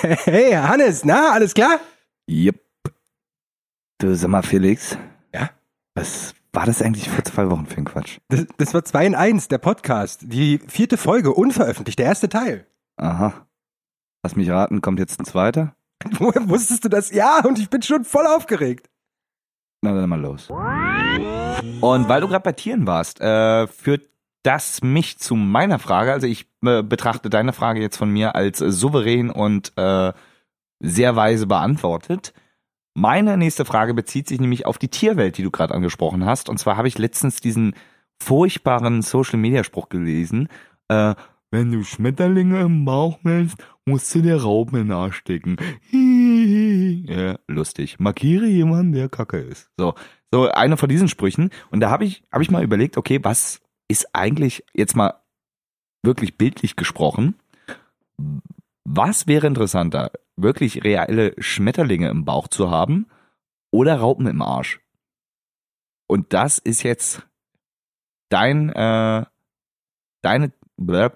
Hey, Hannes, na, alles klar? Yep. Du sag mal, Felix. Ja? Was war das eigentlich vor zwei Wochen für ein Quatsch? Das, das war 2 in 1, der Podcast. Die vierte Folge, unveröffentlicht, der erste Teil. Aha. Lass mich raten, kommt jetzt ein zweiter? Woher wusstest du das? Ja, und ich bin schon voll aufgeregt. Na dann mal los. Und weil du gerade bei Tieren warst, äh, führt das mich zu meiner Frage. Also ich äh, betrachte deine Frage jetzt von mir als äh, souverän und äh, sehr weise beantwortet. Meine nächste Frage bezieht sich nämlich auf die Tierwelt, die du gerade angesprochen hast. Und zwar habe ich letztens diesen furchtbaren Social-Media-Spruch gelesen. Äh, wenn du Schmetterlinge im Bauch willst, musst du dir Raupen in den Arsch stecken. ja, lustig. Markiere jemanden, der kacke ist. So, so eine von diesen Sprüchen. Und da habe ich, hab ich mal überlegt, okay, was ist eigentlich jetzt mal wirklich bildlich gesprochen? Was wäre interessanter? Wirklich reelle Schmetterlinge im Bauch zu haben oder Raupen im Arsch? Und das ist jetzt dein, äh, deine,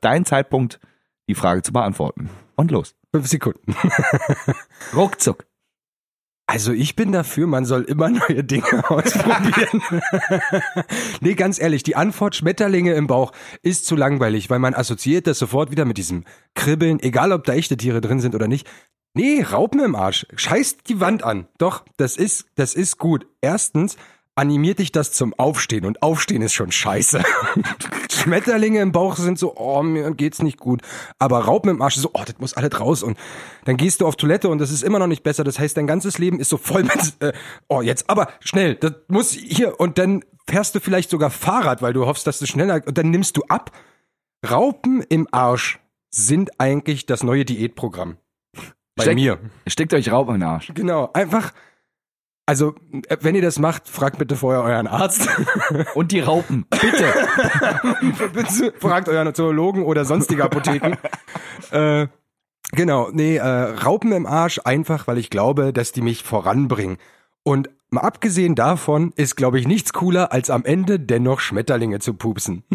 dein Zeitpunkt, die Frage zu beantworten. Und los. Fünf Sekunden. Ruckzuck. Also ich bin dafür, man soll immer neue Dinge ausprobieren. nee, ganz ehrlich, die Antwort Schmetterlinge im Bauch ist zu langweilig, weil man assoziiert das sofort wieder mit diesem Kribbeln, egal ob da echte Tiere drin sind oder nicht. Nee, Raupen im Arsch. Scheißt die Wand an. Doch, das ist, das ist gut. Erstens, animiert dich das zum Aufstehen und Aufstehen ist schon scheiße. Schmetterlinge im Bauch sind so, oh, mir geht's nicht gut. Aber Raupen im Arsch ist so, oh, das muss alles raus. Und dann gehst du auf Toilette und das ist immer noch nicht besser. Das heißt, dein ganzes Leben ist so voll mit, äh, oh, jetzt, aber schnell, das muss hier. Und dann fährst du vielleicht sogar Fahrrad, weil du hoffst, dass du schneller, und dann nimmst du ab. Raupen im Arsch sind eigentlich das neue Diätprogramm. Bei Steck- mir. Steckt euch Raupen in den Arsch. Genau, einfach. Also, äh, wenn ihr das macht, fragt bitte vorher euren Arzt. Und die Raupen. Bitte. bitte fragt euren Zoologen oder sonstige Apotheken. äh, genau, nee, äh, Raupen im Arsch einfach, weil ich glaube, dass die mich voranbringen. Und mal abgesehen davon ist, glaube ich, nichts cooler, als am Ende dennoch Schmetterlinge zu pupsen.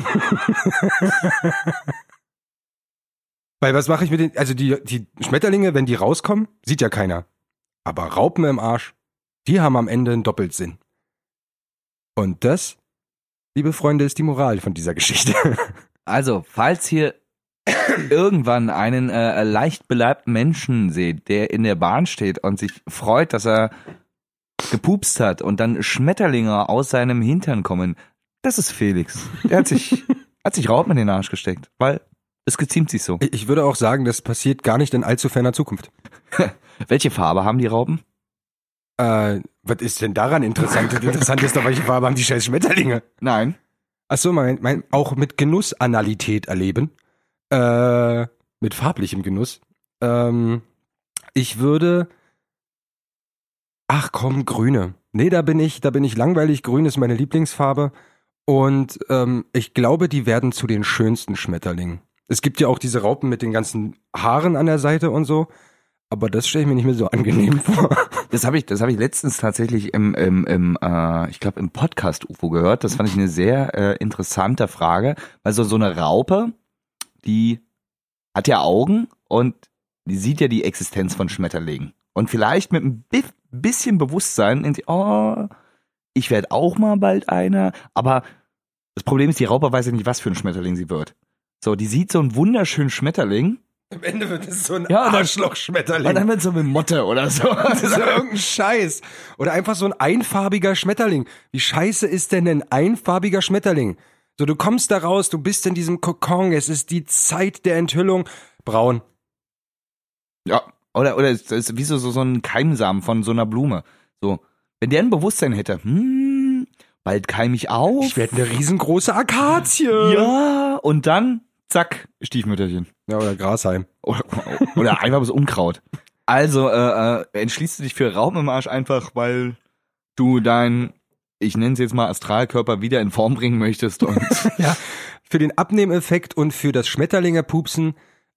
Weil was mache ich mit den, also die, die Schmetterlinge, wenn die rauskommen, sieht ja keiner. Aber Raupen im Arsch, die haben am Ende einen Doppelsinn. Und das, liebe Freunde, ist die Moral von dieser Geschichte. Also, falls hier irgendwann einen äh, leicht beleibten Menschen seht, der in der Bahn steht und sich freut, dass er gepupst hat und dann Schmetterlinge aus seinem Hintern kommen, das ist Felix. Der hat sich, hat sich Raupen in den Arsch gesteckt, weil es geziemt sich so. Ich würde auch sagen, das passiert gar nicht in allzu ferner Zukunft. Welche Farbe haben die Raupen? Äh, was ist denn daran interessant? Interessant ist doch, welche Farbe haben die scheiß Schmetterlinge? Nein. Ach so, mein, mein, auch mit Genussanalität erleben. Äh, mit farblichem Genuss. Ähm, ich würde, ach komm, grüne. Nee, da bin ich, da bin ich langweilig. Grün ist meine Lieblingsfarbe. Und ähm, ich glaube, die werden zu den schönsten Schmetterlingen. Es gibt ja auch diese Raupen mit den ganzen Haaren an der Seite und so. Aber das stelle ich mir nicht mehr so angenehm vor. Das habe ich, das habe ich letztens tatsächlich im, im, im äh, ich glaube im Podcast UFO gehört. Das fand ich eine sehr äh, interessante Frage, weil so so eine Raupe, die hat ja Augen und die sieht ja die Existenz von Schmetterlingen und vielleicht mit ein bi- bisschen Bewusstsein, in oh, ich werde auch mal bald einer, aber das Problem ist, die Raupe weiß ja nicht, was für ein Schmetterling sie wird. So, die sieht so einen wunderschönen Schmetterling Am Ende wird es so ein Ja, dann- Arschloch-Schmetterling. und dann wird so eine Motte oder so. Das ist ja irgendein Scheiß. Oder einfach so ein einfarbiger Schmetterling. Wie scheiße ist denn ein einfarbiger Schmetterling? So, du kommst da raus, du bist in diesem Kokon, es ist die Zeit der Enthüllung. Braun. Ja, oder, oder es ist wie so, so, so ein Keimsamen von so einer Blume. So, wenn der ein Bewusstsein hätte, hm, bald keim ich auf. Ich werde eine riesengroße Akazie. ja, und dann, zack, Stiefmütterchen. Ja, oder Grashalm. Oder, oder einfach das Unkraut. Also, äh, äh, entschließt du dich für Raum im Arsch einfach, weil du dein, ich nenne es jetzt mal Astralkörper wieder in Form bringen möchtest und Ja, für den Abnehmeffekt und für das Schmetterlinge-Pupsen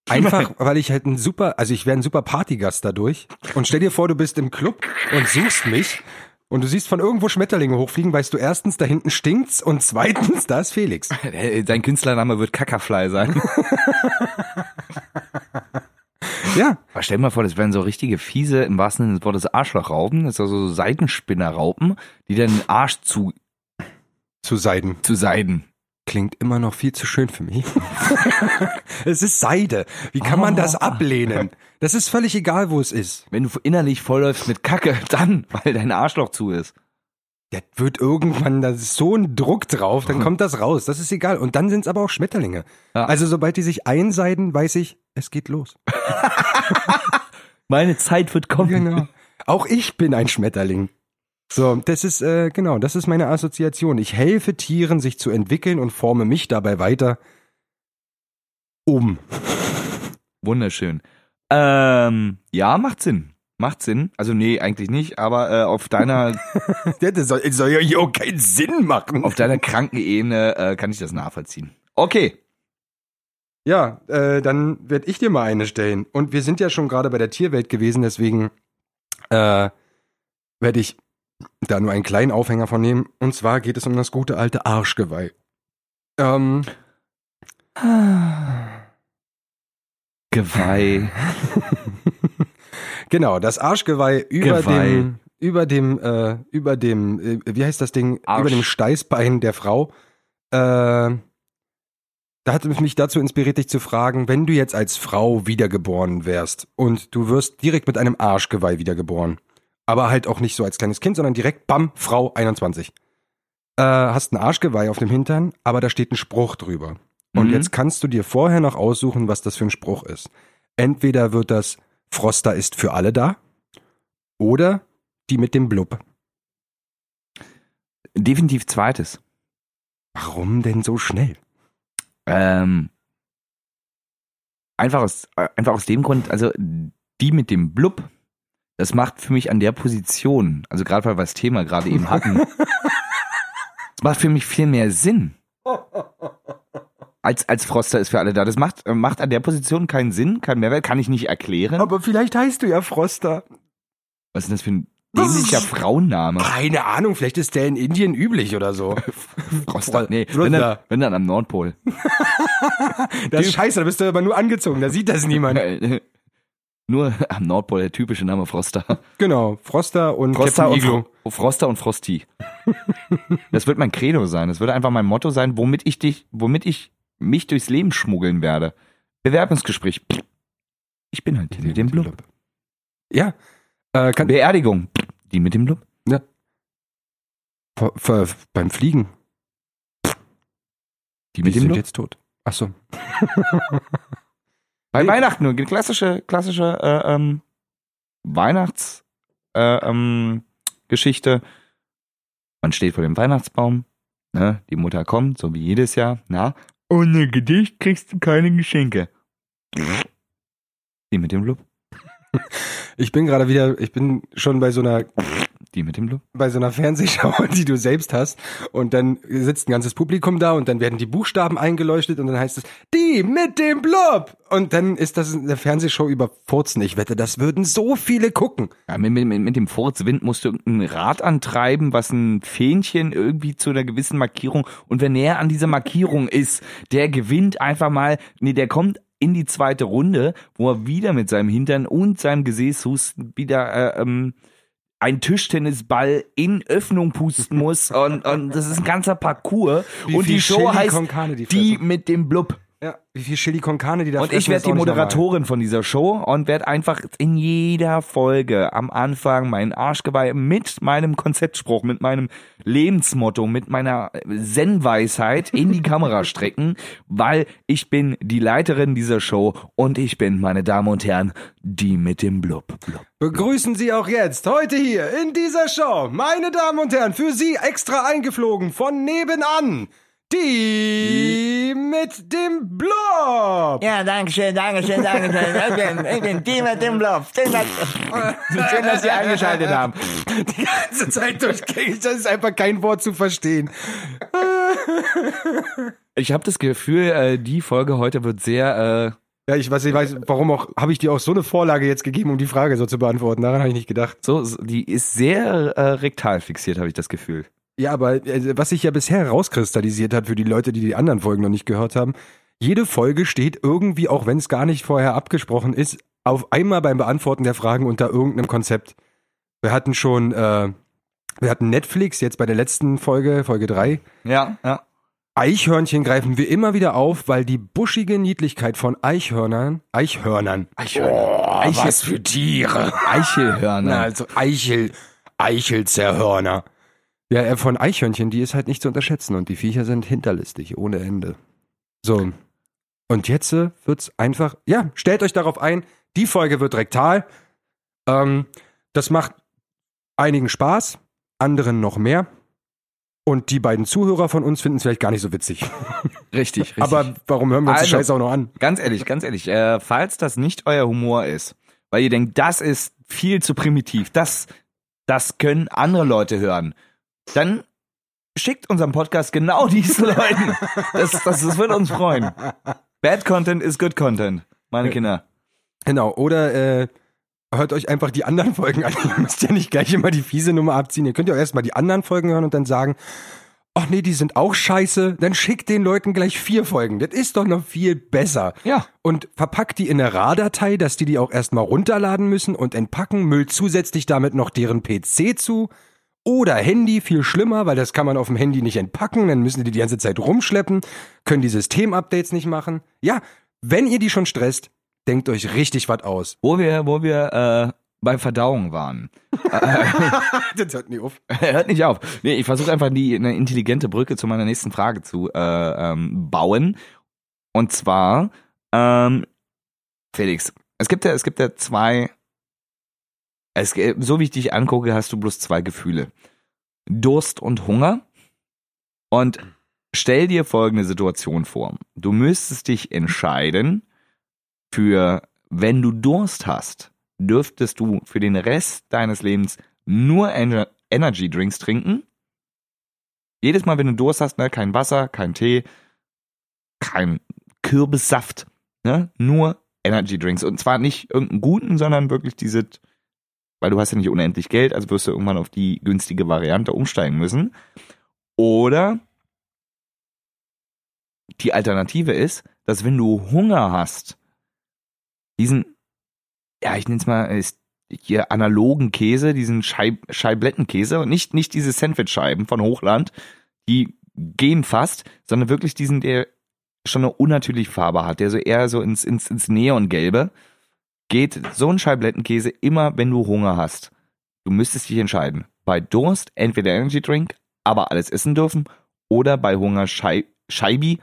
einfach, weil ich halt ein super, also ich wäre ein super Partygast dadurch. Und stell dir vor, du bist im Club und suchst mich und du siehst von irgendwo Schmetterlinge hochfliegen, weißt du erstens, da hinten stinkt's und zweitens, da ist Felix. Sein Künstlername wird Kackerfly sein. Ja. Aber stell dir mal vor, das wären so richtige fiese, im wahrsten Sinne des Wortes, Arschlochraupen. Das sind so Seitenspinnerraupen, die dann den Arsch zu, Zu Seiden. zu Seiden. Klingt immer noch viel zu schön für mich. es ist Seide. Wie kann man das ablehnen? Das ist völlig egal, wo es ist. Wenn du innerlich vollläufst mit Kacke, dann, weil dein Arschloch zu ist. Der wird irgendwann, da ist so ein Druck drauf, dann kommt das raus. Das ist egal. Und dann sind es aber auch Schmetterlinge. Ja. Also sobald die sich einseiden, weiß ich, es geht los. Meine Zeit wird kommen. Genau. Auch ich bin ein Schmetterling. So, das ist, äh, genau, das ist meine Assoziation. Ich helfe Tieren, sich zu entwickeln und forme mich dabei weiter um. Wunderschön. Ähm, ja, macht Sinn. Macht Sinn. Also nee, eigentlich nicht, aber äh, auf deiner Das soll, das soll ja hier auch keinen Sinn machen. auf deiner kranken Ebene äh, kann ich das nachvollziehen. Okay. Ja, äh, dann werde ich dir mal eine stellen. Und wir sind ja schon gerade bei der Tierwelt gewesen, deswegen äh, werde ich da nur einen kleinen Aufhänger von nehmen. Und zwar geht es um das gute alte Arschgeweih. Ähm, Geweih. genau, das Arschgeweih über Geweih. dem über dem äh, über dem äh, wie heißt das Ding Arsch. über dem Steißbein der Frau. Äh, da hat es mich dazu inspiriert, dich zu fragen, wenn du jetzt als Frau wiedergeboren wärst und du wirst direkt mit einem Arschgeweih wiedergeboren, aber halt auch nicht so als kleines Kind, sondern direkt, bam, Frau 21. Äh, hast ein Arschgeweih auf dem Hintern, aber da steht ein Spruch drüber. Und Mhm. jetzt kannst du dir vorher noch aussuchen, was das für ein Spruch ist. Entweder wird das Froster ist für alle da oder die mit dem Blub. Definitiv zweites. Warum denn so schnell? Ähm, einfach aus, äh, einfach aus dem Grund, also die mit dem Blub, das macht für mich an der Position, also gerade weil wir das Thema gerade eben hatten, das macht für mich viel mehr Sinn. Als, als Froster ist für alle da. Das macht, macht an der Position keinen Sinn, keinen Mehrwert, kann ich nicht erklären. Aber vielleicht heißt du ja Froster. Was ist denn das für ein dämlicher Frauenname? Keine Ahnung, vielleicht ist der in Indien üblich oder so. Froster. Nee, wenn dann, wenn dann am Nordpol. Das ist scheiße, da bist du aber nur angezogen, da sieht das niemand. Nur am Nordpol der typische Name Froster. Genau, Froster und Froster Captain und, Iglo. Froster und Frosty. das wird mein Credo sein. Das wird einfach mein Motto sein, womit ich dich, womit ich mich durchs Leben schmuggeln werde. Bewerbungsgespräch. Ich bin halt die mit dem Blub. Ja. Äh, Beerdigung. Die mit dem Blub. ver, ver, beim Fliegen. Die mit Die dem sind Blub. jetzt tot. Ach so. Bei Nee. Weihnachten nur. Klassische, klassische äh, ähm, Weihnachts äh, ähm. Man steht vor dem Weihnachtsbaum. Ne? Die Mutter kommt, so wie jedes Jahr. Na, ohne Gedicht kriegst du keine Geschenke. Die mit dem Blub. Ich bin gerade wieder, ich bin schon bei so einer Die mit dem Blub. bei so einer Fernsehschau, die du selbst hast, und dann sitzt ein ganzes Publikum da und dann werden die Buchstaben eingeleuchtet und dann heißt es, die mit dem Blub! Und dann ist das eine Fernsehshow über Furzen. Ich wette, das würden so viele gucken. Ja, mit, mit, mit dem Furzwind musst du irgendein Rad antreiben, was ein Fähnchen irgendwie zu einer gewissen Markierung und wer näher an dieser Markierung ist, der gewinnt einfach mal, nee, der kommt in die zweite Runde, wo er wieder mit seinem Hintern und seinem Gesäßhusten wieder äh, ähm, ein Tischtennisball in Öffnung pusten muss und, und das ist ein ganzer Parcours Wie und die Show Chili heißt die mit dem Blub. Ja, wie viel Chili con Carne die da Und ich werde die. Moderatorin von dieser Show und werde einfach in jeder Folge am Anfang meinen Arschgeweih mit meinem Konzeptspruch, mit meinem Lebensmotto, mit meiner Zen-Weisheit in die Kamera strecken, weil ich bin die Leiterin dieser Show und ich bin, meine Damen und Herren, die mit dem Blub. Blub. Begrüßen Sie auch jetzt, heute hier in dieser Show, meine Damen und Herren, für Sie extra eingeflogen von nebenan, die mit dem Blob. Ja, danke schön, danke schön, danke schön. Ich bin, ich bin die mit dem Bluff. Schön, dass, schön, dass Sie eingeschaltet haben. Die ganze Zeit durchgängig, das ist einfach kein Wort zu verstehen. Ich habe das Gefühl, äh, die Folge heute wird sehr... Äh, Ja, ich weiß, ich weiß, warum auch, habe ich dir auch so eine Vorlage jetzt gegeben, um die Frage so zu beantworten. Daran habe ich nicht gedacht. so, so- die ist sehr äh, rektal fixiert, habe ich das Gefühl. Ja, aber äh, was sich ja bisher herauskristallisiert hat für die Leute, die die anderen Folgen noch nicht gehört haben, jede Folge steht irgendwie, auch wenn es gar nicht vorher abgesprochen ist, auf einmal beim Beantworten der Fragen unter irgendeinem Konzept. Wir hatten schon, äh, wir hatten Netflix jetzt bei der letzten Folge, Folge 3. Ja, ja. Eichhörnchen greifen wir immer wieder auf, weil die buschige Niedlichkeit von Eichhörnern, Eichhörnern, Eichhörner. Eichel, was für Tiere, Eichelhörner. Na, also Eichel, Eichelzerhörner. Ja, äh, von Eichhörnchen, die ist halt nicht zu unterschätzen und die Viecher sind hinterlistig, ohne Ende. So. Und jetzt äh, wird's einfach, ja, stellt euch darauf ein, die Folge wird rektal. Ähm, das macht einigen Spaß, anderen noch mehr. Und die beiden Zuhörer von uns finden es vielleicht gar nicht so witzig. richtig, richtig. Aber warum hören wir uns Also, die Scheiße auch noch an? Ganz ehrlich, ganz ehrlich, äh, falls das nicht euer Humor ist, weil ihr denkt, das ist viel zu primitiv, das, das können andere Leute hören, dann schickt unseren Podcast genau diesen Leuten. Das, das, das wird uns freuen. Bad Content is good Content, meine Kinder. Genau, oder äh, hört euch einfach die anderen Folgen an. Ihr müsst ja nicht gleich immer die fiese Nummer abziehen. Ihr könnt ja auch erstmal die anderen Folgen hören und dann sagen, ach nee, die sind auch scheiße. Dann schickt den Leuten gleich vier Folgen. Das ist doch noch viel besser. Ja. Und verpackt die in eine RAR-Datei, dass die die auch erstmal runterladen müssen und entpacken, müllt zusätzlich damit noch deren PC zu. Oder Handy, viel schlimmer, weil das kann man auf dem Handy nicht entpacken, dann müssen die die ganze Zeit rumschleppen, können die Systemupdates nicht machen. Ja, wenn ihr die schon stresst, denkt euch richtig was aus. Wo wir, wo wir äh, bei Verdauung waren. das hört nie auf. Hört nicht auf. Nee, ich versuche einfach die eine intelligente Brücke zu meiner nächsten Frage zu äh, ähm, bauen. Und zwar, ähm, Felix, es gibt ja, es gibt ja zwei. Es, so wie ich dich angucke, hast du bloß zwei Gefühle: Durst und Hunger. Und stell dir folgende Situation vor: Du müsstest dich entscheiden für, wenn du Durst hast, dürftest du für den Rest deines Lebens nur Ener Energy Drinks trinken. Jedes Mal, wenn du Durst hast, ne, kein Wasser, kein Tee, kein Kürbissaft, ne, nur Energy Drinks. Und zwar nicht irgendeinen guten, sondern wirklich diese, weil du hast ja nicht unendlich Geld, also wirst du irgendwann auf die günstige Variante umsteigen müssen. Oder die Alternative ist, dass wenn du Hunger hast, diesen, ja, ich nenne es mal, ist hier analogen Käse, diesen Scheib Scheiblettenkäse und nicht, nicht diese Sandwich-Scheiben von Hochland, die gehen fast, sondern wirklich diesen, der schon eine unnatürliche Farbe hat, der so eher so ins, ins, ins Neongelbe, geht so ein Scheiblettenkäse immer, wenn du Hunger hast. Du müsstest dich entscheiden. Bei Durst entweder Energy Drink, aber alles essen dürfen, oder bei Hunger Schei Scheibi,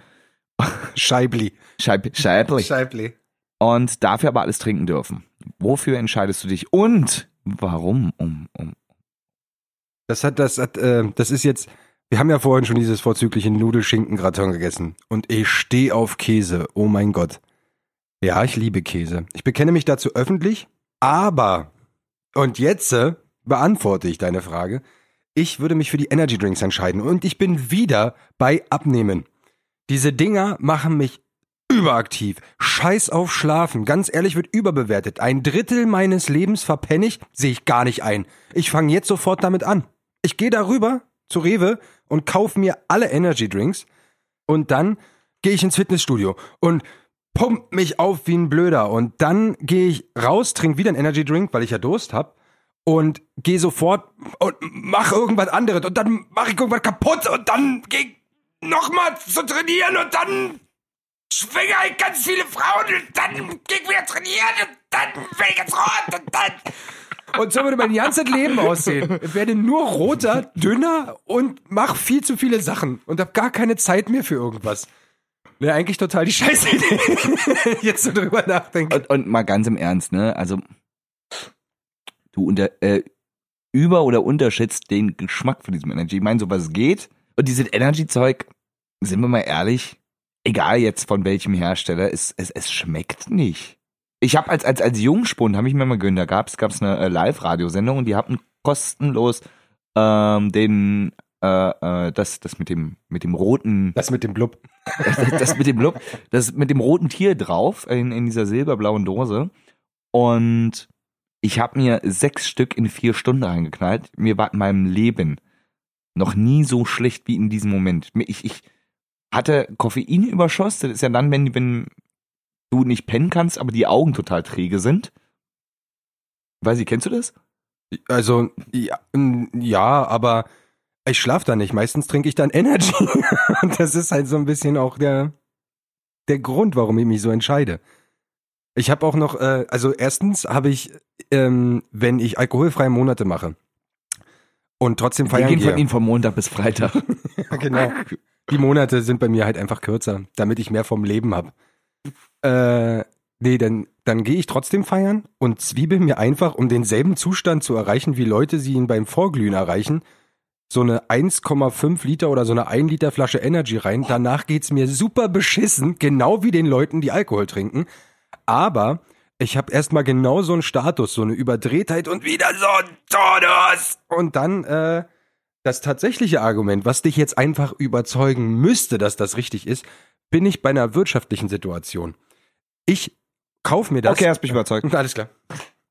Scheibli. Scheib Scheibli Scheibli. und dafür aber alles trinken dürfen. Wofür entscheidest du dich und warum? Um, um. Das hat, das hat, äh, das ist jetzt, wir haben ja vorhin schon dieses vorzügliche Nudelschinkengratin gegessen. Und ich stehe auf Käse. Oh mein Gott. Ja, ich liebe Käse. Ich bekenne mich dazu öffentlich, aber, und jetzt äh, beantworte ich deine Frage. Ich würde mich für die Energy Drinks entscheiden und ich bin wieder bei Abnehmen. Diese Dinger machen mich überaktiv. Scheiß auf Schlafen. Ganz ehrlich, wird überbewertet. Ein Drittel meines Lebens verpenne ich, sehe ich gar nicht ein. Ich fange jetzt sofort damit an. Ich gehe darüber zu Rewe und kaufe mir alle Energy Drinks und dann gehe ich ins Fitnessstudio und pump mich auf wie ein Blöder und dann gehe ich raus, trinke wieder einen Energy Drink, weil ich ja Durst hab und gehe sofort und mach irgendwas anderes und dann mache ich irgendwas kaputt und dann gehe ich nochmal zu trainieren und dann schwinge ich ganz viele Frauen und dann gehe ich wieder trainieren und dann werde ich ganz rot und dann und so würde mein ganzes Leben aussehen. Ich werde nur roter, dünner und mach viel zu viele Sachen und habe gar keine Zeit mehr für irgendwas. Ja, eigentlich total die scheiße. Jetzt so drüber nachdenken. Und, und mal ganz im Ernst, ne? Also du unter äh, über oder unterschätzt den Geschmack von diesem Energy. Ich meine, sowas geht. Und dieses Energy-Zeug, sind wir mal ehrlich, egal jetzt von welchem Hersteller, es, es, es schmeckt nicht. Ich habe als, als, als Jungspund, habe ich mir mal gönnt, da gab's gab's eine äh, Live-Radiosendung und die hatten kostenlos ähm, den äh, äh, das, das mit dem, mit dem roten Das mit dem Blub. das, das mit dem Blub, das mit dem roten Tier drauf in, in dieser silberblauen Dose. Und ich habe mir sechs Stück in vier Stunden reingeknallt. Mir war in meinem Leben noch nie so schlecht wie in diesem Moment. Ich, ich hatte Koffeinüberschuss. Das ist ja dann, wenn, wenn du nicht pennen kannst, aber die Augen total träge sind. Weiß ich, kennst du das? Also, ja, ja aber ich schlaf da nicht. Meistens trinke ich dann Energy. Und das ist halt so ein bisschen auch der, der Grund, warum ich mich so entscheide. Ich habe auch noch, äh, also erstens habe ich, ähm, wenn ich alkoholfreie Monate mache und trotzdem Wir feiern gehen gehe, von Ihnen von Montag bis Freitag. Ja, genau. Die Monate sind bei mir halt einfach kürzer, damit ich mehr vom Leben hab. Äh, nee, dann, dann gehe ich trotzdem feiern und zwiebel mir einfach, um denselben Zustand zu erreichen, wie Leute sie ihn beim Vorglühen erreichen, so eine 1,5 Liter oder so eine 1 Liter Flasche Energy rein. Danach geht's mir super beschissen, genau wie den Leuten, die Alkohol trinken. Aber ich habe erstmal genau so einen Status, so eine Überdrehtheit und wieder so ein Tonus. Und dann äh, das tatsächliche Argument, was dich jetzt einfach überzeugen müsste, dass das richtig ist, bin ich bei einer wirtschaftlichen Situation. Ich kauf mir das. Okay, hast mich überzeugt. Alles klar.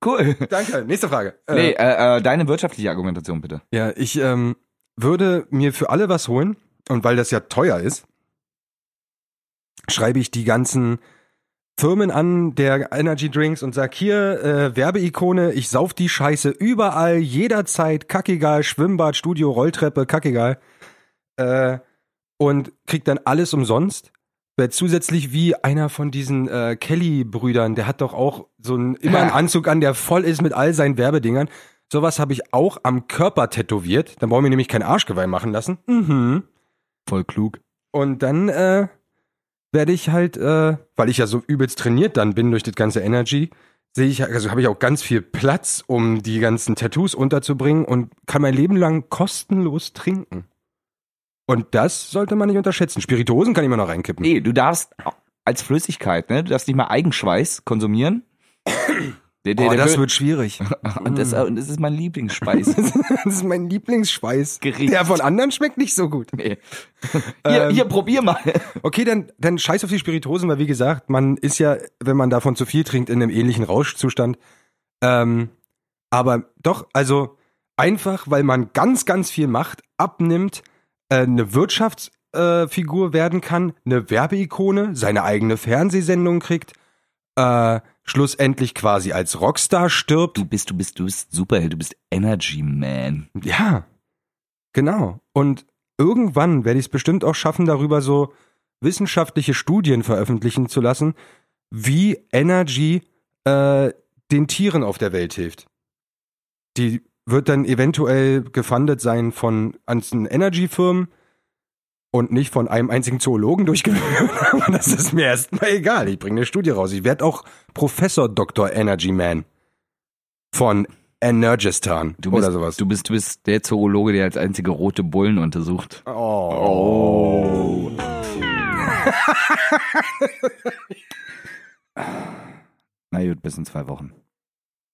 Cool. Danke. Nächste Frage. Äh, Nee, äh, äh, deine wirtschaftliche Argumentation bitte. Ja, ich ähm, würde mir für alle was holen und weil das ja teuer ist, schreibe ich die ganzen Firmen an der Energy Drinks und sag hier äh, Werbeikone, ich sauf die Scheiße überall, jederzeit, kackegal, Schwimmbad, Studio, Rolltreppe, kackegal äh, und krieg dann alles umsonst. Werd zusätzlich wie einer von diesen äh, Kelly-Brüdern, der hat doch auch so einen, immer einen Anzug an, der voll ist mit all seinen Werbedingern. Sowas habe ich auch am Körper tätowiert. Dann brauche ich mir nämlich kein Arschgeweih machen lassen. Mhm. Voll klug. Und dann äh, werde ich halt, äh, weil ich ja so übelst trainiert dann bin durch das ganze Energy, sehe ich, also habe ich auch ganz viel Platz, um die ganzen Tattoos unterzubringen und kann mein Leben lang kostenlos trinken. Und das sollte man nicht unterschätzen. Spirituosen kann ich immer noch reinkippen. Nee, du darfst als Flüssigkeit, ne? Du darfst nicht mal Eigenschweiß konsumieren. Der, der, oh, der das will- wird schwierig. und, das, und das ist mein Lieblingsspeis. das ist mein Lieblingsspeis. Gericht. Der von anderen schmeckt nicht so gut. Nee. Hier, Ähm, hier, probier mal. Okay, dann, dann scheiß auf die Spirituosen, weil wie gesagt, man ist ja, wenn man davon zu viel trinkt, in einem ähnlichen Rauschzustand. Ähm, aber doch, also einfach, weil man ganz, ganz viel macht, abnimmt, äh, eine Wirtschaftsfigur äh, werden kann, eine Werbeikone, seine eigene Fernsehsendung kriegt, äh, schlussendlich quasi als Rockstar stirbt. Du bist, du bist, du bist Superheld, du bist Energy Man. Ja, genau. Und irgendwann werde ich es bestimmt auch schaffen, darüber so wissenschaftliche Studien veröffentlichen zu lassen, wie Energy äh, den Tieren auf der Welt hilft. Die wird dann eventuell gefundet sein von einzelnen Energy-Firmen und nicht von einem einzigen Zoologen durchgeführt. Das ist mir erstmal egal. Ich bringe eine Studie raus. Ich werde auch Professor Dr. Energy Man von Energistan Du bist, oder sowas. Du bist, du bist der Zoologe, der als einzige rote Bullen untersucht. Oh. Na gut, bis in zwei Wochen.